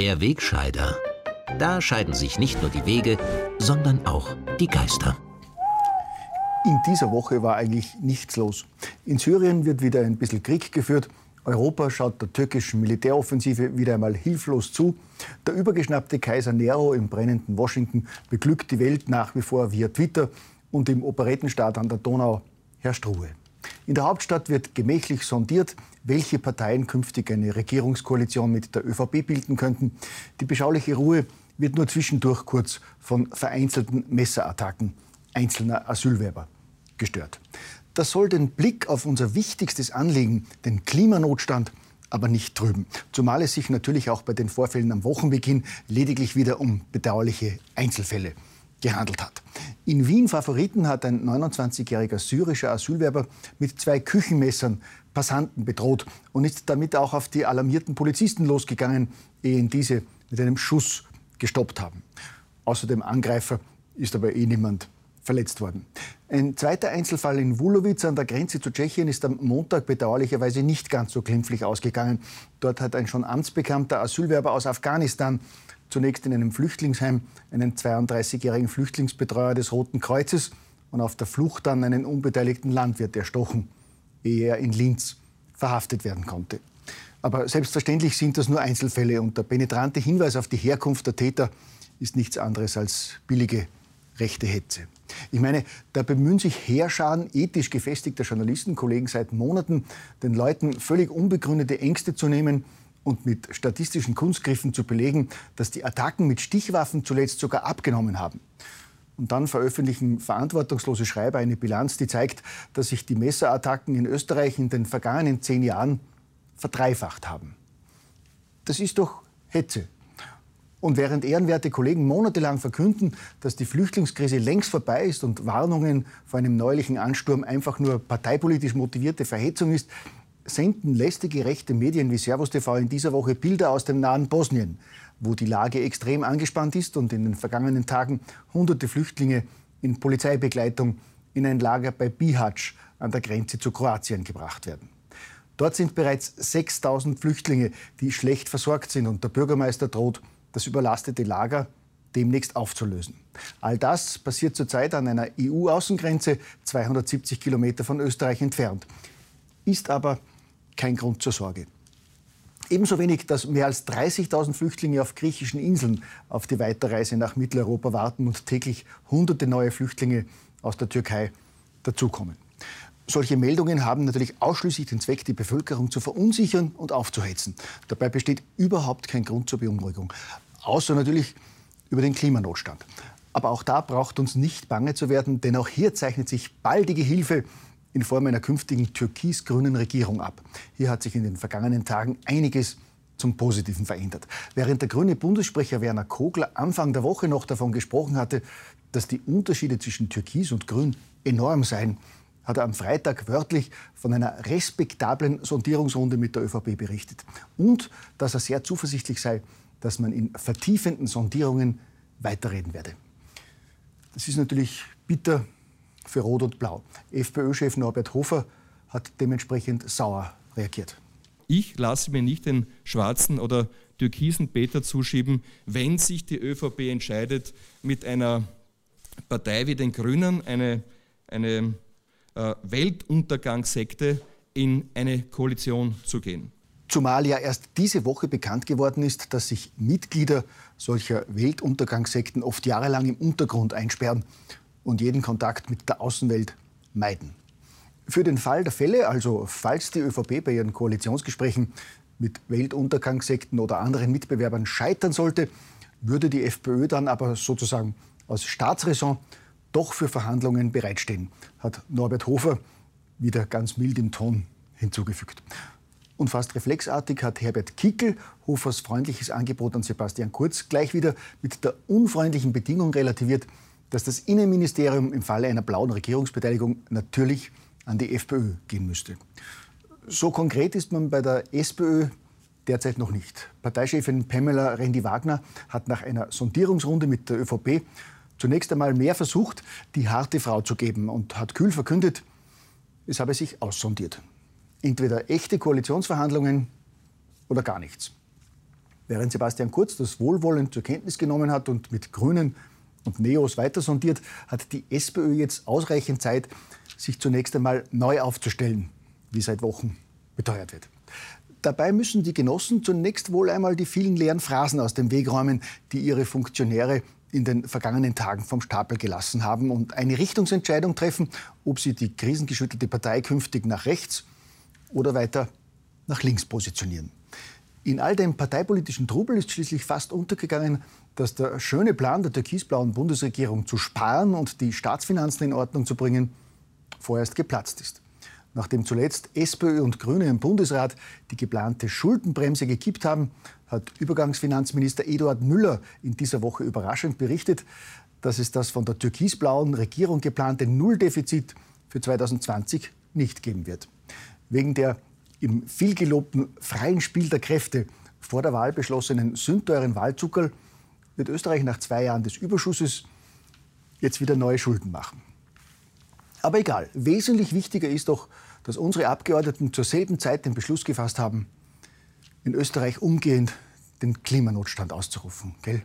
Der Wegscheider. Da scheiden sich nicht nur die Wege, sondern auch die Geister. In dieser Woche war eigentlich nichts los. In Syrien wird wieder ein bisschen Krieg geführt. Europa schaut der türkischen Militäroffensive wieder einmal hilflos zu. Der übergeschnappte Kaiser Nero im brennenden Washington beglückt die Welt nach wie vor via Twitter und im Operettenstaat an der Donau herrscht Ruhe. In der Hauptstadt wird gemächlich sondiert, welche Parteien künftig eine Regierungskoalition mit der ÖVP bilden könnten. Die beschauliche Ruhe wird nur zwischendurch kurz von vereinzelten Messerattacken einzelner Asylwerber gestört. Das soll den Blick auf unser wichtigstes Anliegen, den Klimanotstand, aber nicht trüben. Zumal es sich natürlich auch bei den Vorfällen am Wochenbeginn lediglich wieder um bedauerliche Einzelfälle gehandelt hat. In Wien Favoriten hat ein 29-jähriger syrischer Asylwerber mit zwei Küchenmessern Passanten bedroht und ist damit auch auf die alarmierten Polizisten losgegangen, ehe diese mit einem Schuss gestoppt haben. Außer dem Angreifer ist aber eh niemand verletzt worden. Ein zweiter Einzelfall in Wulowice an der Grenze zu Tschechien ist am Montag bedauerlicherweise nicht ganz so glimpflich ausgegangen. Dort hat ein schon amtsbekannter Asylwerber aus Afghanistan zunächst in einem Flüchtlingsheim einen 32-jährigen Flüchtlingsbetreuer des Roten Kreuzes und auf der Flucht dann einen unbeteiligten Landwirt erstochen, ehe er in Linz verhaftet werden konnte. Aber selbstverständlich sind das nur Einzelfälle und der penetrante Hinweis auf die Herkunft der Täter ist nichts anderes als billige rechte Hetze. Ich meine, da bemühen sich Heerscharen ethisch gefestigter Journalistenkollegen seit Monaten, den Leuten völlig unbegründete Ängste zu nehmen und mit statistischen Kunstgriffen zu belegen, dass die Attacken mit Stichwaffen zuletzt sogar abgenommen haben. Und dann veröffentlichen verantwortungslose Schreiber eine Bilanz, die zeigt, dass sich die Messerattacken in Österreich in den vergangenen zehn Jahren verdreifacht haben. Das ist doch Hetze. Und während ehrenwerte Kollegen monatelang verkünden, dass die Flüchtlingskrise längst vorbei ist und Warnungen vor einem neulichen Ansturm einfach nur parteipolitisch motivierte Verhetzung ist, senden lästige rechte Medien wie Servus TV in dieser Woche Bilder aus dem nahen Bosnien, wo die Lage extrem angespannt ist und in den vergangenen Tagen hunderte Flüchtlinge in Polizeibegleitung in ein Lager bei Bihać an der Grenze zu Kroatien gebracht werden. Dort sind bereits 6000 Flüchtlinge, die schlecht versorgt sind und der Bürgermeister droht, das überlastete Lager demnächst aufzulösen. All das passiert zurzeit an einer EU-Außengrenze 270 Kilometer von Österreich entfernt, ist aber kein Grund zur Sorge. Ebenso wenig, dass mehr als 30.000 Flüchtlinge auf griechischen Inseln auf die Weiterreise nach Mitteleuropa warten und täglich hunderte neue Flüchtlinge aus der Türkei dazukommen. Solche Meldungen haben natürlich ausschließlich den Zweck, die Bevölkerung zu verunsichern und aufzuhetzen. Dabei besteht überhaupt kein Grund zur Beunruhigung. Außer natürlich über den Klimanotstand. Aber auch da braucht uns nicht bange zu werden, denn auch hier zeichnet sich baldige Hilfe in Form einer künftigen türkis-grünen Regierung ab. Hier hat sich in den vergangenen Tagen einiges zum Positiven verändert. Während der grüne Bundessprecher Werner Kogler Anfang der Woche noch davon gesprochen hatte, dass die Unterschiede zwischen Türkis und Grün enorm seien, hat er am Freitag wörtlich von einer respektablen Sondierungsrunde mit der ÖVP berichtet. Und dass er sehr zuversichtlich sei, dass man in vertiefenden Sondierungen weiterreden werde. Das ist natürlich bitter für Rot und Blau. FPÖ-Chef Norbert Hofer hat dementsprechend sauer reagiert. Ich lasse mir nicht den schwarzen oder türkisen Peter zuschieben, wenn sich die ÖVP entscheidet, mit einer Partei wie den Grünen eine, eine äh, Weltuntergangssekte in eine Koalition zu gehen. Zumal ja erst diese Woche bekannt geworden ist, dass sich Mitglieder solcher Weltuntergangssekten oft jahrelang im Untergrund einsperren und jeden Kontakt mit der Außenwelt meiden. Für den Fall der Fälle, also falls die ÖVP bei ihren Koalitionsgesprächen mit Weltuntergangssekten oder anderen Mitbewerbern scheitern sollte, würde die FPÖ dann aber sozusagen aus Staatsräson doch für Verhandlungen bereitstehen, hat Norbert Hofer wieder ganz mild im Ton hinzugefügt. Und fast reflexartig hat Herbert Kickel Hofers freundliches Angebot an Sebastian Kurz gleich wieder mit der unfreundlichen Bedingung relativiert, dass das Innenministerium im Falle einer blauen Regierungsbeteiligung natürlich an die FPÖ gehen müsste. So konkret ist man bei der SPÖ derzeit noch nicht. Parteichefin Pamela Rendi-Wagner hat nach einer Sondierungsrunde mit der ÖVP zunächst einmal mehr versucht, die harte Frau zu geben und hat kühl verkündet, es habe sich aussondiert. Entweder echte Koalitionsverhandlungen oder gar nichts. Während Sebastian Kurz das wohlwollend zur Kenntnis genommen hat und mit Grünen und Neos weiter sondiert, hat die SPÖ jetzt ausreichend Zeit, sich zunächst einmal neu aufzustellen, wie seit Wochen beteuert wird. Dabei müssen die Genossen zunächst wohl einmal die vielen leeren Phrasen aus dem Weg räumen, die ihre Funktionäre in den vergangenen Tagen vom Stapel gelassen haben und eine Richtungsentscheidung treffen, ob sie die krisengeschüttelte Partei künftig nach rechts oder weiter nach links positionieren. In all dem parteipolitischen Trubel ist schließlich fast untergegangen, dass der schöne Plan der türkisblauen Bundesregierung zu sparen und die Staatsfinanzen in Ordnung zu bringen vorerst geplatzt ist. Nachdem zuletzt SPÖ und Grüne im Bundesrat die geplante Schuldenbremse gekippt haben, hat Übergangsfinanzminister Eduard Müller in dieser Woche überraschend berichtet, dass es das von der türkisblauen Regierung geplante Nulldefizit für 2020 nicht geben wird. Wegen der im vielgelobten freien Spiel der Kräfte vor der Wahl beschlossenen sündteuren Wahlzuckerl wird Österreich nach zwei Jahren des Überschusses jetzt wieder neue Schulden machen. Aber egal, wesentlich wichtiger ist doch, dass unsere Abgeordneten zur selben Zeit den Beschluss gefasst haben, in Österreich umgehend den Klimanotstand auszurufen. Gell?